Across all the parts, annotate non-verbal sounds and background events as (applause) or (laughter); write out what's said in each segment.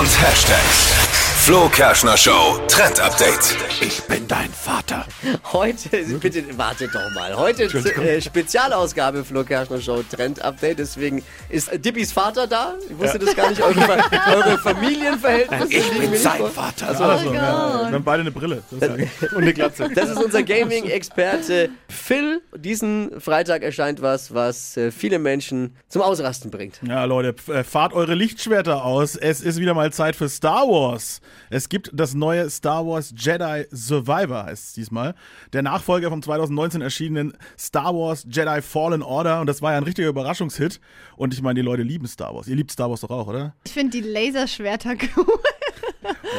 und Hashtags. Flo Kerschner Show Trend Update. Ich bin dein Vater. Heute, bitte wartet doch mal. Heute äh, Spezialausgabe Flo Kerschner Show Trend Update. Deswegen ist Dippis Vater da. Ich wusste das gar nicht. Eure, eure Familienverhältnisse. Ich bin sein vor. Vater. Also, Also, ja, wir haben beide eine Brille. Und eine Glatze. Das ist unser Gaming-Experte Phil. Diesen Freitag erscheint was, was äh, viele Menschen zum Ausrasten bringt. Ja, Leute, äh, fahrt eure Lichtschwerter aus. Es ist wieder mal Zeit für Star Wars. Es gibt das neue Star Wars Jedi Survivor, heißt es diesmal. Der Nachfolger vom 2019 erschienenen Star Wars Jedi Fallen Order. Und das war ja ein richtiger Überraschungshit. Und ich meine, die Leute lieben Star Wars. Ihr liebt Star Wars doch auch, oder? Ich finde die Laserschwerter cool.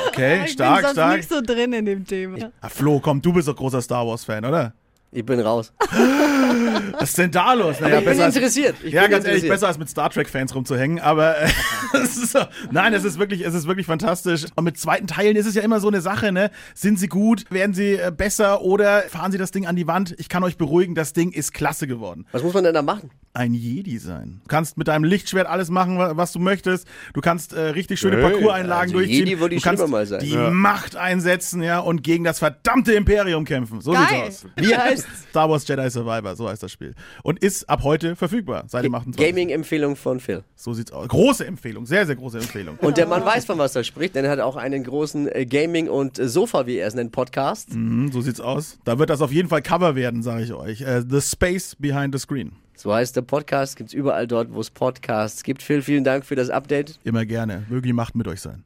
Okay, (laughs) ich stark, bin sonst stark. nicht so drin in dem Thema. Ah, Flo, komm, du bist doch großer Star Wars-Fan, oder? Ich bin raus. (laughs) Was ist denn da los? Naja, ich bin als- interessiert. Ich ja, bin ganz ehrlich, besser als mit Star Trek-Fans rumzuhängen, aber äh, (laughs) es ist so, nein, es ist wirklich, es ist wirklich fantastisch. Und mit zweiten Teilen ist es ja immer so eine Sache, ne? Sind sie gut? Werden sie äh, besser oder fahren sie das Ding an die Wand? Ich kann euch beruhigen, das Ding ist klasse geworden. Was muss man denn da machen? Ein Jedi sein. Du kannst mit deinem Lichtschwert alles machen, wa- was du möchtest. Du kannst äh, richtig schöne Hey, Parcours-Einlagen also durchziehen. Jedi würde ich du kannst schon mal sein. die Ja. Macht einsetzen, ja, und gegen das verdammte Imperium kämpfen. So Geil. sieht's aus. (laughs) Wie heißt Star Wars Jedi Survivor, so heißt das Spiel. Und ist ab heute verfügbar, seit dem 28. Gaming-Empfehlung von Phil. So sieht's aus. Große Empfehlung, sehr, sehr große Empfehlung. Und der Mann weiß, von was er spricht, denn er hat auch einen großen äh, Gaming- und äh, Sofa, wie er es nennt, Podcast. Mhm, so sieht's aus. Da wird das auf jeden Fall Cover werden, sage ich euch. Äh, the Space Behind the Screen. So heißt der Podcast, gibt's überall dort, wo es Podcasts gibt. Phil, vielen Dank für das Update. Immer gerne. Möge die Macht mit euch sein.